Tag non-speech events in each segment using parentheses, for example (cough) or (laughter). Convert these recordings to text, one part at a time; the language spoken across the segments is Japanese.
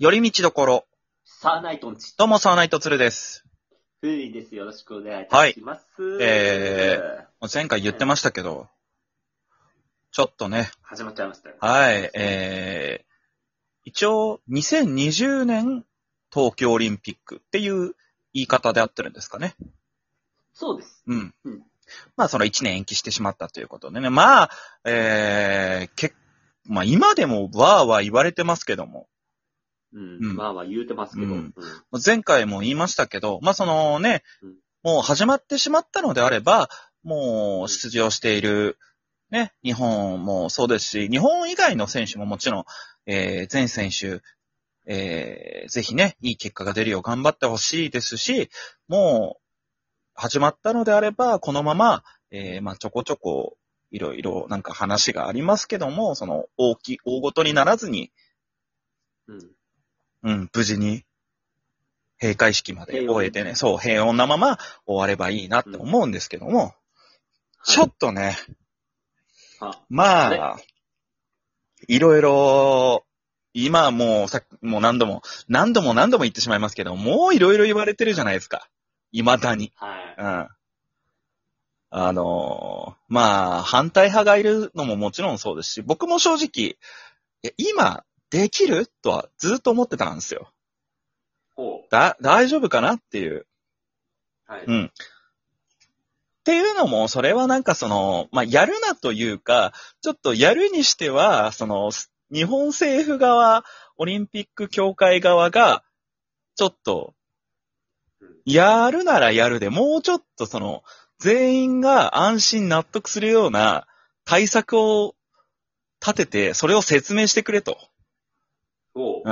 寄り道どころ。サーナイトンチ。どうも、サーナイトツルです。ふうりです。よろしくお願いいたします。え前回言ってましたけど、ちょっとね、始まっちゃいましたよ。はい、えー、一応、2020年東京オリンピックっていう言い方で合ってるんですかね。そうです。うん。うんまあ、その1年延期してしまったということでね。まあ、えー、けまあ、今でもわーわー言われてますけども、うん。うんまあまあ言うてますけど。前回も言いましたけど、まあ、そのねうん、もう始まってしまったのであれば、もう出場している、ね、日本もそうですし、日本以外の選手ももちろん、えー、全選手、えー、ぜひね、いい結果が出るよう頑張ってほしいですし、もう、始まったのであれば、このまま、えー、まあ、ちょこちょこ、いろいろなんか話がありますけども、その、大きい、大ごとにならずに、うん。うん、無事に、閉会式まで終えてね、そう、平穏なまま終わればいいなって思うんですけども、ちょっとね、あ、まあいろいろ、今もうさっき、もう何度も、何度も何度も言ってしまいますけど、もういろいろ言われてるじゃないですか。未だに。はい。うん。あのーまあ、反対派がいるのももちろんそうですし、僕も正直、今、できる？とはずっと思ってたんですよ。ほだ、大丈夫かなっていう。う。はい。うん。っていうのも、それはなんかその、まあ、やるなというか、ちょっとやるにしては、その、日本政府側、オリンピック協会側が、ちょっと、うんやるならやるで、もうちょっとその、全員が安心納得するような対策を立てて、それを説明してくれと。ほう。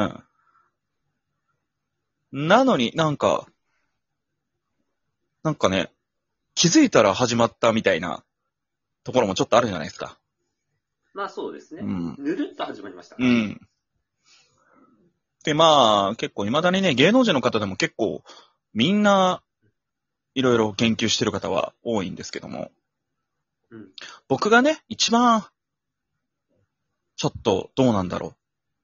うん。なのになんか、なんかね、気づいたら始まったみたいなところもちょっとあるじゃないですか。まあそうですね。うん。ぬるっと始まりました。うん。で、まあ、結構未だにね、芸能人の方でも結構、みんな、いろいろ研究してる方は多いんですけども、うん。僕がね、一番、ちょっとどうなんだろう、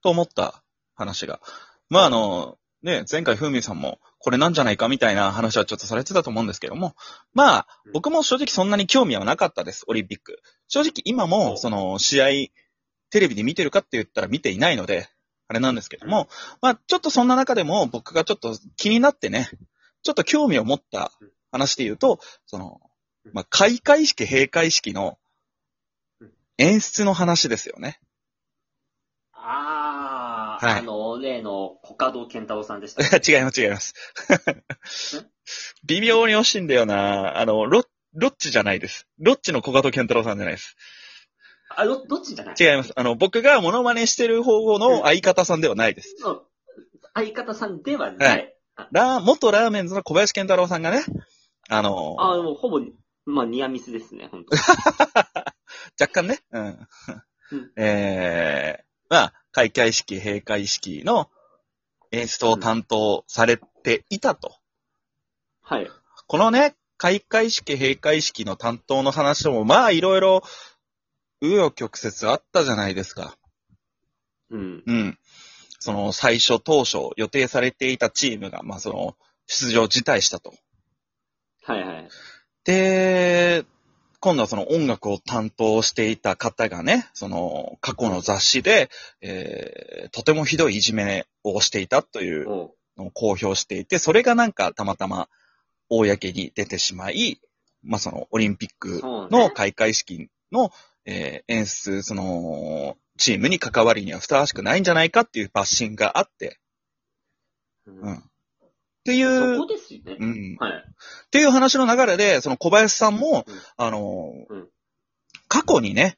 と思った話が。まあ、あの、ね、前回ふみさんも、これなんじゃないかみたいな話はちょっとされてたと思うんですけども、まあうん、僕も正直そんなに興味はなかったです、オリンピック。正直今も、おその、試合、テレビで見てるかって言ったら見ていないので、あれなんですけども、まあ、ちょっとそんな中でも僕がちょっと気になってね、ちょっと興味を持った話で言うと、その、まあ、開会式、閉会式の演出の話ですよね。はいあの、例のコカド健太郎さんでした。(laughs) 違います、違います。微妙に惜しいんだよな。あの、ロロッチじゃないです。ロッチの小門健太郎さんじゃないです。あ、ど、どっちじゃない？違います。あの、僕がモノマネしてる方の相方さんではないです。そう。相方さんではない。はラー、元ラーメンズの小林健太郎さんがね、あの、あ、もうほぼ、まあニアミスですね、本当 (laughs) 若干ね、うん。うん (laughs) えー、まあ、開会式、閉会式の演出を担当されていたと。はい。このね、開会式、閉会式の担当の話も、まあ、いろいろ、紆余曲折あったじゃないですか。うん。うん。その、最初、当初、予定されていたチームが、まあ、その、出場辞退したと。はいはい。で、今度はその音楽を担当していた方がね、その過去の雑誌で、えーとてもひどいいじめをしていたというのを公表していて、それがなんかたまたま公に出てしまい、まあそのオリンピックの開会式の、えー演出、そのチームに関わりにはふさわしくないんじゃないかっていうバッシングがあって、うん。うん。っていそうう、こですよね。うん。はい。っていう話の流れで、その小林さんも、うんあのーうん過去にね、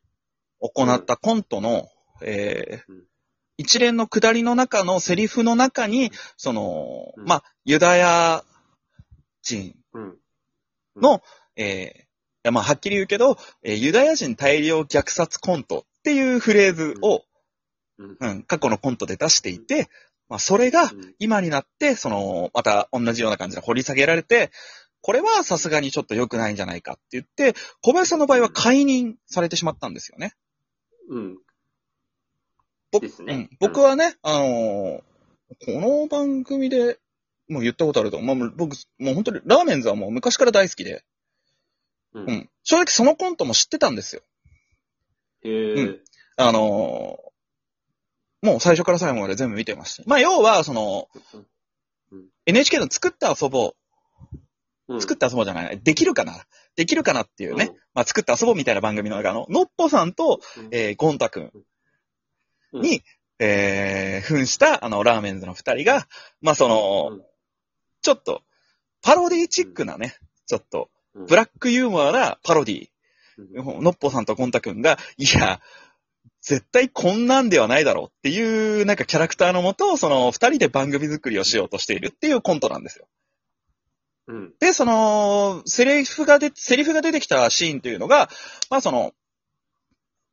行ったコントの、えーうん一連の下りの中のセリフの中に、その、うんまあ、ユダヤ人うん。の、えーまあ、はっきり言うけど、えーユダヤ人大量虐殺コントっていうフレーズを、うん。うん、過去のコントで出していて、まあ、それが、うん今になって、その、また同じような感じで掘り下げられて、これはさすがにちょっと良くないんじゃないかって言って、小林さんの場合は解任されてしまったんですよね。うん。僕ねうん僕はね、あのーこの番組で、もう言ったことあると、まあ、僕、もう本当にラーメンズはもう昔から大好きで、ううんん。正直そのコントも知ってたんですよ。へえ。うんあのーもう最初から最後まで全部見てまし。た。まあ、要は、その、NHK の作って遊ぼう。ん。う、作って遊ぼうじゃない、できるかな。できるかなっていうね、まあ、作って遊ぼうみたいな番組の中の、のっぽさんと、うん。えー、ゴンタくんうん。に、えー、扮した、あの、ラーメンズの二人が、まあ、その、うん。ちょっと、パロディチックなね、ちょっと、うん。ブラックユーモアなパロディ。うん。のっぽさんとゴンタくんが、いや、絶対こんなんではないだろうっていう、なんかキャラクターのもと、その二人で番組作りをしようとしているっていうコントなんですよ。うん。で、その、セリフがで、セリフが出てきたシーンというのが、まあその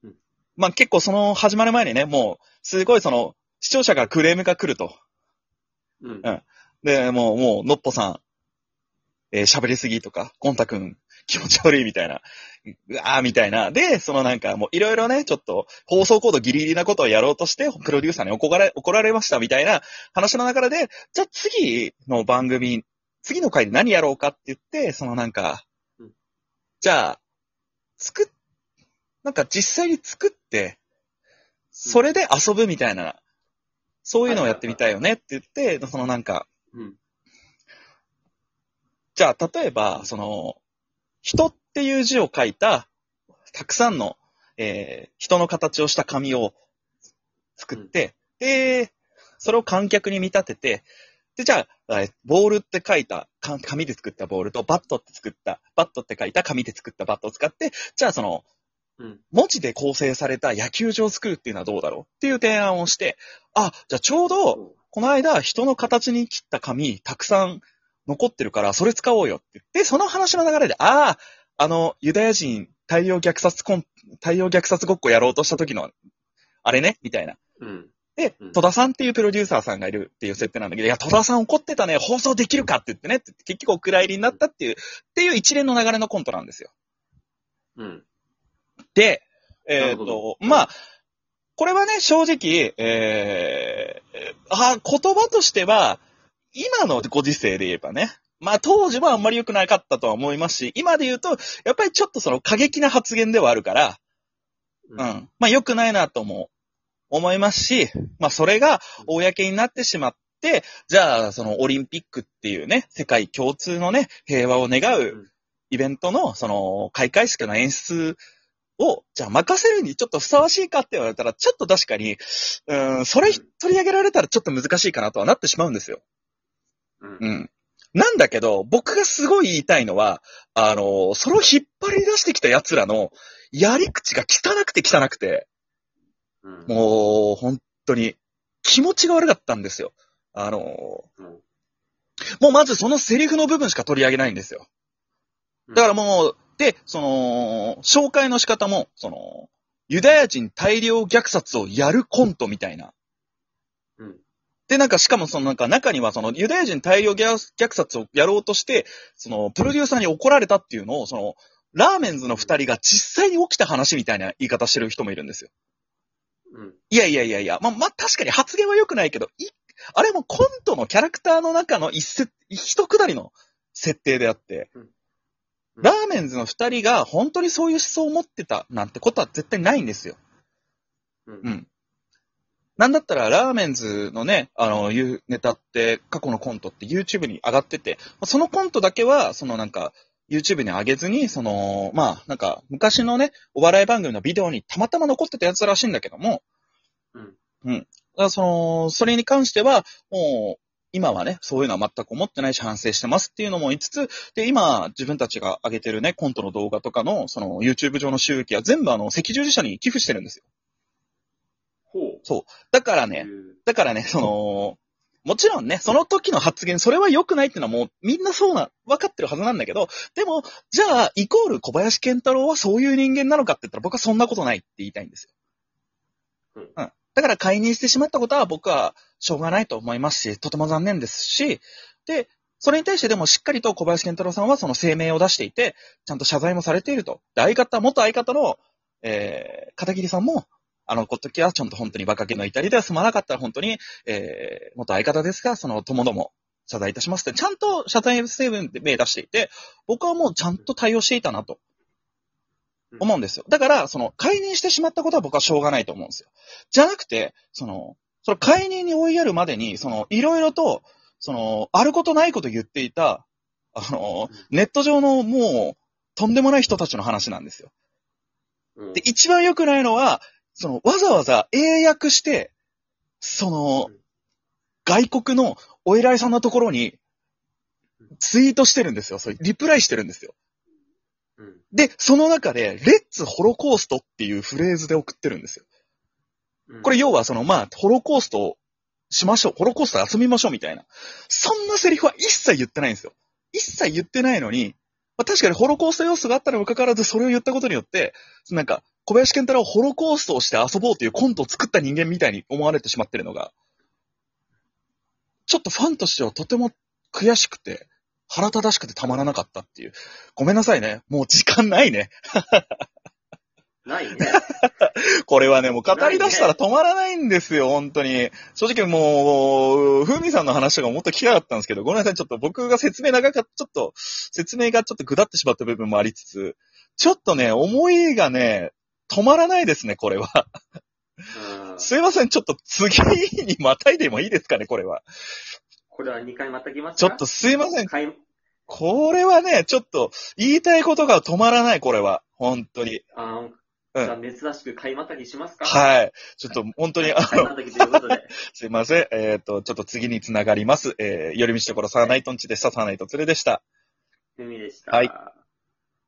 うん、まあ結構その始まる前にね、もう、すごいその、視聴者がクレームが来ると。うんうんで、もう、もう、のっぽさん、えー喋りすぎとか、ゴンタくん、気持ち悪いみたいな、うわーみたいな。で、そのなんかもういろいろね、ちょっと放送コードギリギリなことをやろうとして、プロデューサーに怒られ、怒られましたみたいな話の中で、じゃあ次の番組、次の回で何やろうかって言って、そのなんかうん、じゃあ、作っ、なんか実際に作って、それで遊ぶみたいな、そういうのをやってみたいよねって言って、そのなんか、うん。じゃあ、例えば、その、人っていう字を書いた、たくさんの、えー人の形をした紙を作って、で、それを観客に見立てて、で、じゃあ、えーボールって書いた、か紙で作ったボールと、バットって作った、バットって書いた紙で作ったバットを使って、じゃあその、うん。文字で構成された野球場を作るっていうのはどうだろう？っていう提案をして、あ、じゃあちょうど、この間、人の形に切った紙、たくさん残ってるから、それ使おうよって言って、その話の流れで、ああ、あの、ユダヤ人大量虐殺コン、大量虐殺ごっこやろうとした時の、あれね？みたいな。うん。でうん、戸田さんっていうプロデューサーさんがいるっていう設定なんだけど、いや、戸田さん怒ってたね、放送できるかって言ってね、って結局お蔵入りになったっていう、っていう一連の流れのコントなんですよ。うん。で、えっ、なるほどと、まあ、これはね、正直、えー、あ、言葉としては、今のご時世で言えばね、まあ当時はあんまり良くなかったとは思いますし、今で言うと、やっぱりちょっとその過激な発言ではあるから、ううん。まあ良くないなとも思いますし、まあそれが公になってしまって、じゃあそのオリンピックっていうね、世界共通のね、平和を願うイベントのその開会式の演出を、じゃあ任せるにちょっとふさわしいかって言われたら、ちょっと確かに、うん、それ取り上げられたらちょっと難しいかなとはなってしまうんですよ。うん。うん。なんだけど、僕がすごい言いたいのは、あの、それを引っ張り出してきた奴らのやり口が汚くて汚くて、うん。もう、本当に、気持ちが悪かったんですよ。あの、うん。もうまずそのセリフの部分しか取り上げないんですよ。だからもう、で、その、紹介の仕方も、その、ユダヤ人大量虐殺をやるコントみたいな。うん。で、なんか、しかもそのなんか中にはそのユダヤ人大量虐虐殺をやろうとして、その、プロデューサーに怒られたっていうのを、その、ラーメンズの二人が実際に起きた話みたいな言い方してる人もいるんですよ。うん。いやいやいやいや、まあ、まあ、確かに発言は良くないけど、い、あれもコントのキャラクターの中の一節、一くだりの設定であって、うんラーメンズの二人が本当にそういう思想を持ってたなんてことは絶対ないんですよ。うん。うん。なんだったら、ラーメンズのね、あの、いうネタって、過去のコントって YouTube に上がってて、そのコントだけは、そのなんか、YouTube に上げずに、その、まあ、なんか、昔のね、お笑い番組のビデオにたまたま残ってたやつらしいんだけども、うん。うん。だからその、それに関しては、もう、今はね、そういうのは全く思ってないし反省してますっていうのも言いつつ、で、今、自分たちが上げてるね、コントの動画とかの、その、YouTube 上の収益は全部あの、赤十字社に寄付してるんですよ。ほう。だからね、だからね、その、もちろんね、その時の発言、それは良くないっていうのはもうみんなそうな、分かってるはずなんだけど、でも、じゃあ、イコール小林健太郎はそういう人間なのかって言ったら僕はそんなことないって言いたいんですよ。うんだから解任してしまったことは僕はしょうがないと思いますし、とても残念ですし、で、それに対してでもしっかりと小林健太郎さんはその声明を出していて、ちゃんと謝罪もされていると。で、相方、元相方の、えー、片桐さんも、あの時はちゃんと本当に馬鹿げの至りでは済まなかったら本当に、えー、元相方ですが、その友ども、謝罪いたしますって、ちゃんと謝罪成分で名出していて、僕はもうちゃんと対応していたなと。思うんですよ。だから、その、解任してしまったことは僕はしょうがないと思うんですよ。じゃなくて、その、その解任に追いやるまでに、その、いろいろと、その、あることないこと言っていた、あの、ネット上のもう、とんでもない人たちの話なんですよ。で、一番良くないのは、その、わざわざ英訳して、その、外国のお偉いさんのところに、ツイートしてるんですよ。そうリプライしてるんですよ。で、その中で、レッツホロコーストっていうフレーズで送ってるんですよ。これ要はその、まあ、ホロコーストしましょう。ホロコースト遊びましょうみたいな。そんなセリフは一切言ってないんですよ。一切言ってないのに、まあ、確かにホロコースト要素があったにもかかわらずそれを言ったことによって、なんか、小林健太郎はホロコーストをして遊ぼうというコントを作った人間みたいに思われてしまってるのが、ちょっとファンとしてはとても悔しくて、腹立たしくてたまらなかったっていう。ごめんなさいね。もう時間ないね。ないね。(laughs) これはね、もう語り出したら止まらないんですよ、本当に。正直もう、ふみさんの話とかもっと聞きたかったんですけど、ごめんなさい、ちょっと僕が説明長かった、ちょっと、説明がちょっと下ってしまった部分もありつつ、ちょっとね、思いがね、止まらないですね、これは。すいません、ちょっと次にまたいでもいいですかね、これは。これは2回またぎますか？ちょっとすいません。これはね、ちょっと言いたいことが止まらない、これは。本当に。あじゃあ、珍しく買いまたぎしますか？はい。ちょっと、本当に、あの。(laughs) すいません。えっ、ー、と、ちょっと次につながります。えー、寄り道ところサーナイトンチでした。サーナイトツレでした。ふみでした。はい。